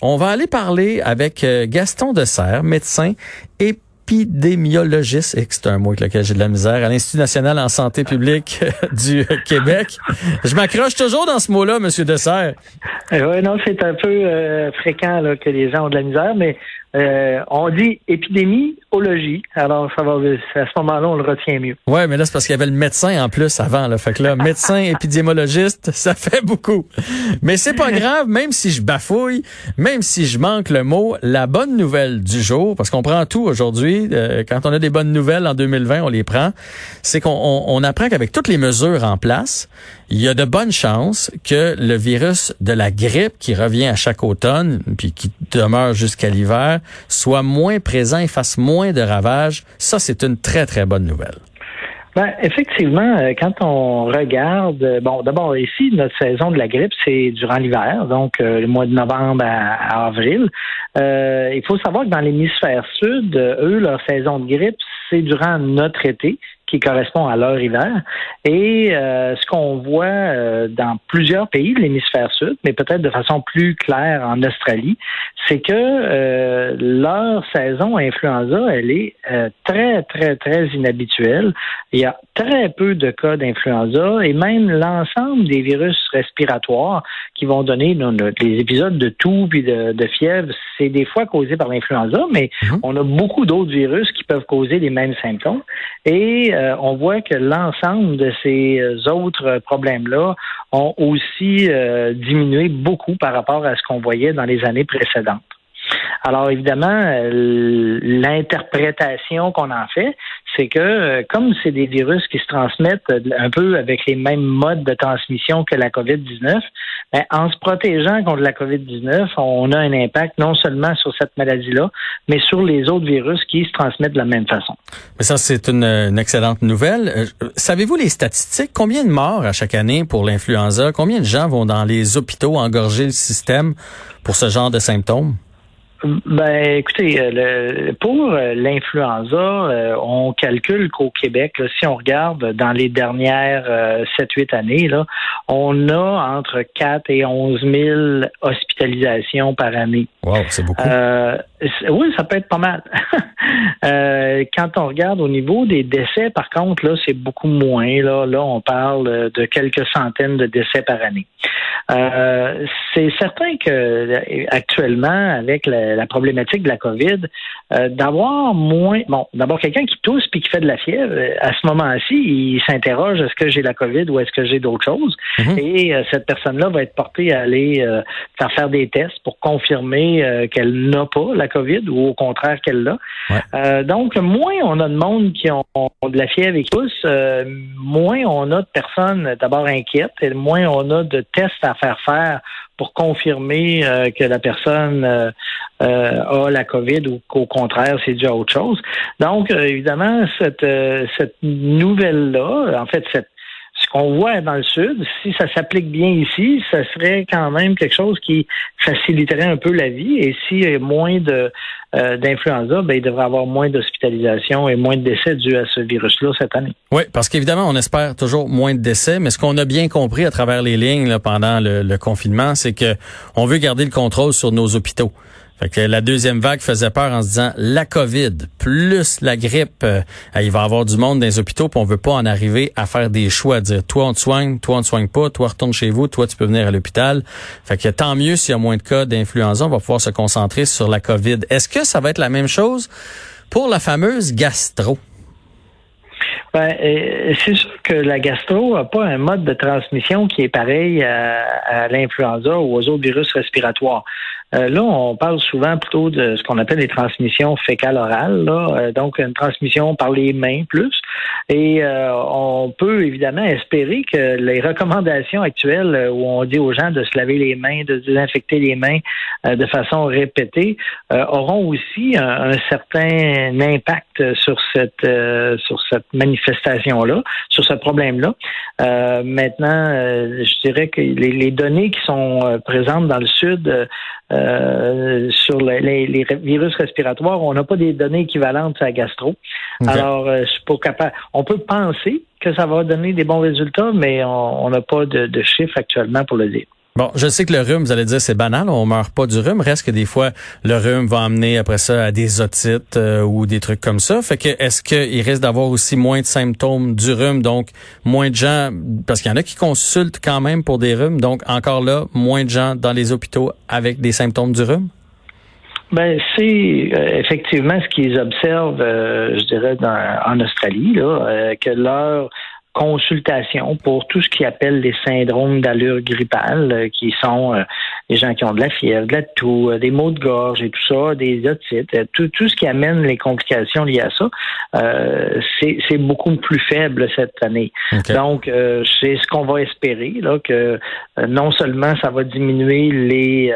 On va aller parler avec euh, Gaston Dessert, médecin épidémiologiste, et c'est un mot avec lequel j'ai de la misère, à l'Institut national en santé publique du Québec. Je m'accroche toujours dans ce mot-là, Monsieur Dessert. Euh, oui, non, c'est un peu euh, fréquent que les gens ont de la misère, mais euh, on dit épidémiologie. Alors, ça va, à ce moment-là, on le retient mieux. Ouais, mais là, c'est parce qu'il y avait le médecin en plus avant. Là. Fait que là, médecin épidémiologiste, ça fait beaucoup. Mais c'est pas grave, même si je bafouille, même si je manque le mot, la bonne nouvelle du jour, parce qu'on prend tout aujourd'hui. Euh, quand on a des bonnes nouvelles en 2020, on les prend. C'est qu'on on, on apprend qu'avec toutes les mesures en place, il y a de bonnes chances que le virus de la grippe qui revient à chaque automne, puis qui demeure jusqu'à l'hiver, soit moins présent et fasse moins de ravages. Ça, c'est une très, très bonne nouvelle. Ben, effectivement, euh, quand on regarde, euh, bon, d'abord ici, notre saison de la grippe, c'est durant l'hiver, donc euh, le mois de novembre à, avril. il faut savoir que dans l'hémisphère sud, eux, leur saison de grippe, c'est durant notre été qui correspond à leur hiver. Et euh, ce qu'on voit euh, dans plusieurs pays de l'hémisphère sud, mais peut-être de façon plus claire en Australie, c'est que euh, leur saison influenza, elle est très, très, très inhabituelle. Il y a très peu de cas d'influenza et même l'ensemble des virus respiratoires qui vont donner les épisodes de toux puis de, de fièvre, c'est des fois causé par l'influenza, mais mhm. on a beaucoup d'autres virus qui peuvent causer les mêmes symptômes. Et euh, on voit que l'ensemble de ces euh, autres problèmes-là ont aussi euh, diminué beaucoup par rapport à ce qu'on voyait dans les années précédentes. Alors évidemment, l'interprétation qu'on en fait, c'est que euh, comme c'est des virus qui se transmettent euh, un peu avec les mêmes modes de transmission que la COVID-19, ben, en se protégeant contre la COVID-19, on a un impact non seulement sur cette maladie-là, mais sur les autres virus qui se transmettent de la même façon. Mais ça, c'est une, excellente nouvelle. Euh, savez-vous les statistiques? Combien de morts à chaque année pour l'influenza? Combien de gens vont dans les hôpitaux engorger le système pour ce genre de symptômes? Ben, écoutez, euh, pour euh, l'influenza, euh, on calcule qu'au Québec, si on regarde dans les dernières 7-8 années, là, on a entre 4 et 11 000 hospitalisations par année. Wow, c'est beaucoup. oui, ça peut être pas mal. quand on regarde au niveau des décès, par contre, là, c'est beaucoup moins. Là, là, on parle de quelques centaines de décès par année. Euh, c'est certain que actuellement, avec la, problématique de la COVID, euh, d'avoir moins, bon, d'abord quelqu'un qui tousse puis qui fait de la fièvre, à ce moment-ci, il s'interroge est-ce que j'ai la COVID ou est-ce que j'ai d'autres choses, mhm. et euh, cette personne-là va être portée à aller faire faire des tests pour confirmer qu'elle n'a pas la COVID ou au contraire qu'elle l'a. donc, moins on a de monde qui ont, de la fièvre et qui tousse, moins on a de personnes d'abord inquiètes et moins on a de tests à faire faire pour confirmer euh, que la personne euh, euh, a la COVID ou qu'au contraire, c'est dû à autre chose. Donc, évidemment, cette, cette nouvelle-là, en fait, cette ce qu'on voit dans le sud, si ça s'applique bien ici, ça serait quand même quelque chose qui faciliterait un peu la vie. Et s'il y a moins de euh, d'influenza, ben, il devrait avoir moins d'hospitalisation et moins de décès dus à ce virus-là cette année. Oui, parce qu'évidemment, on espère toujours moins de décès, mais ce qu'on a bien compris à travers les lignes pendant le, le confinement, c'est que on veut garder le contrôle sur nos hôpitaux. Fait que la deuxième vague faisait peur en se disant la COVID plus la grippe, euh, il va y avoir du monde dans les hôpitaux, puis on veut pas en arriver à faire des choix, à dire toi on te soigne, toi on te soigne pas, toi retourne chez vous, toi tu peux venir à l'hôpital. Fait que tant mieux s'il y a moins de cas d'influenza, on va pouvoir se concentrer sur la COVID. Est-ce que ça va être la même chose pour la fameuse gastro? Ben, euh, c'est sûr que la gastro n'a pas un mode de transmission qui est pareil à, à l'influenza ou aux autres virus respiratoires. Euh, là, on parle souvent plutôt de ce qu'on appelle les transmissions fécales-orales, euh, donc une transmission par les mains plus. Et euh, on peut évidemment espérer que les recommandations actuelles où on dit aux gens de se laver les mains, de désinfecter les mains de façon répétée, auront aussi un, certain impact sur cette sur cette manifestation-là, sur ce problème-là. maintenant, je dirais que les, les, données qui sont présentes dans le sud euh, sur les, virus respiratoires, on n'a pas des données équivalentes à gastro. Alors, euh, pas capable. On peut penser que ça va donner des bons résultats, mais on n'a pas de, chiffres actuellement pour le dire. Bon, je sais que le rhume, vous allez dire, c'est banal, on meurt pas du rhume. Reste que des fois, le rhume va amener après ça à des otites euh, ou des trucs comme ça. Fait que est-ce qu'il risque d'avoir aussi moins de symptômes du rhume, donc moins de gens, parce qu'il y en a qui consultent quand même pour des rhumes, donc encore là, moins de gens dans les hôpitaux avec des symptômes du rhume? Ben, c'est euh, effectivement ce qu'ils observent, euh, je dirais, en Australie, là, que leur consultation pour tout ce qui appelle les syndromes d'allure grippale, euh, qui sont euh, les gens qui ont de la fièvre, de la toux, euh, des maux de gorge et tout ça, des otites, tout, tout ce qui amène les complications liées à ça, c'est beaucoup plus faible cette année. Donc, c'est ce qu'on va espérer, là, que non seulement ça va diminuer les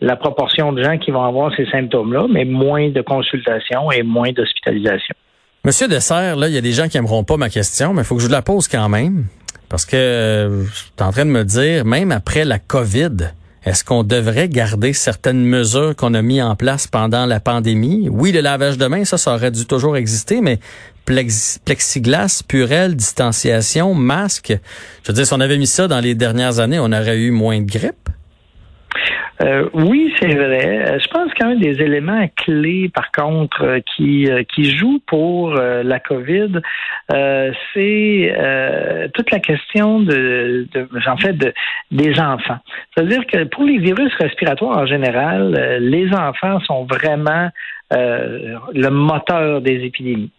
la proportion de gens qui vont avoir ces symptômes-là, mais moins de consultations et moins d'hospitalisation. Monsieur Dessert, là, il y a des gens qui aimeront pas ma question, mais il faut que je la pose quand même. Parce que euh, en train de me dire, même après la COVID, est-ce qu'on devrait garder certaines mesures qu'on a mis en place pendant la pandémie? Oui, le lavage de main, ça, ça aurait dû toujours exister, mais plexiglas, purelle, distanciation, masque. Je veux dire, si on avait mis ça dans les dernières années, on aurait eu moins de grippe. Euh, oui, c'est vrai. Euh, je pense même des éléments clés, par contre, euh, qui, qui jouent pour la COVID, c'est toute la question de, de en fait, de, des enfants. C'est-à-dire que pour les virus respiratoires en général, les enfants sont vraiment le moteur des épidémies.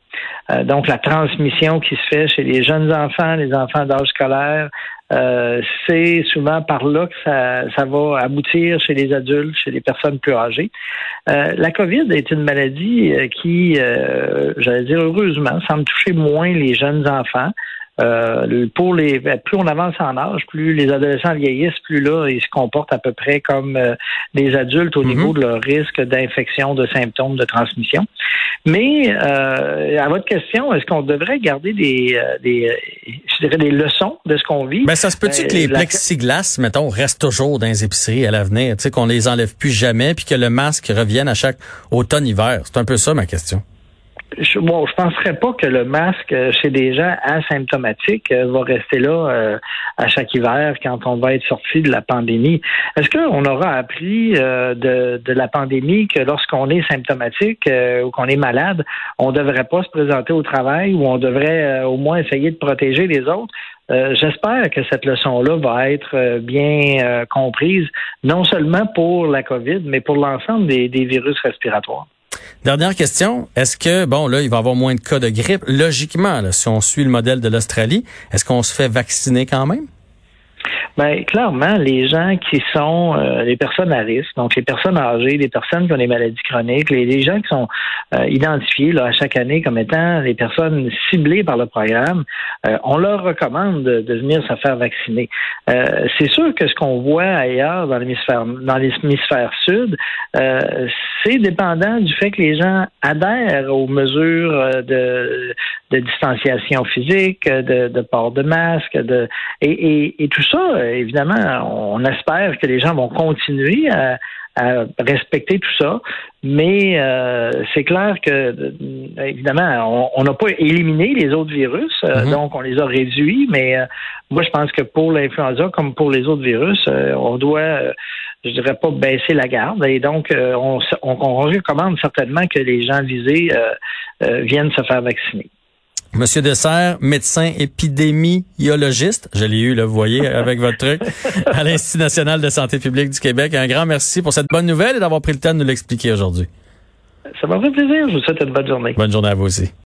Donc, la transmission qui se fait chez les jeunes enfants, les enfants d'âge scolaire, euh, c'est souvent par là que ça, ça, va aboutir chez les adultes, chez les personnes plus âgées. Euh, la COVID est une maladie euh, qui, j'allais dire heureusement, semble toucher moins les jeunes enfants. Euh, pour les plus on avance en âge, plus les adolescents vieillissent, plus là ils se comportent à peu près comme euh, des adultes au niveau mhm. de leur risque d'infection, de symptômes de transmission. Mais euh, à votre question, est-ce qu'on devrait garder des, des je dirais des leçons de ce qu'on vit? Ben ça se peut-tu que les plexiglas, mettons, restent toujours dans les épiceries à l'avenir, tu sais qu'on les enlève plus jamais, puis que le masque revienne à chaque automne-hiver? C'est un peu ça ma question je, penserais pas que le masque euh, chez des gens asymptomatiques euh, va rester là euh, à chaque hiver quand on va être sorti de la pandémie. Est-ce qu'on aura appris de, de, la pandémie que lorsqu'on est symptomatique ou qu'on est malade, on devrait pas se présenter au travail ou on devrait au moins essayer de protéger les autres? J'espère que cette leçon-là va être bien comprise, non seulement pour la COVID, mais pour l'ensemble des virus respiratoires. Dernière question. Est-ce que, bon, là, il va y avoir moins de cas de grippe? Logiquement, si on suit le modèle de l'Australie, est-ce qu'on se fait vacciner quand même? Bien, clairement, les gens qui sont euh, les personnes à risque, donc les personnes âgées, les personnes qui ont des maladies chroniques, les, gens qui sont euh, identifiés là, à chaque année comme étant les personnes ciblées par le programme, euh, on leur recommande de, venir se faire vacciner. c'est sûr que ce qu'on voit ailleurs dans l'hémisphère dans l'hémisphère sud, c'est dépendant du fait que les gens adhèrent aux mesures de, distanciation physique, de, port de masque, de et, et tout ça euh, évidemment, on espère que les gens vont continuer à, respecter tout ça, mais euh, c'est clair que, euh, évidemment, on n'a pas éliminé les autres virus, mhm. donc on les a réduits, mais moi, je pense que pour l'influenza, comme pour les autres virus, on doit, je dirais pas baisser la garde, et donc on, on, on recommande certainement que les gens visés viennent se faire vacciner. Monsieur Dessert, médecin épidémiologiste, je l'ai eu, là, vous voyez, avec votre truc, à l'Institut national de santé publique du Québec. Un grand merci pour cette bonne nouvelle et d'avoir pris le temps de nous l'expliquer aujourd'hui. Ça m'a fait plaisir. Je vous souhaite une bonne journée. Bonne journée à vous aussi.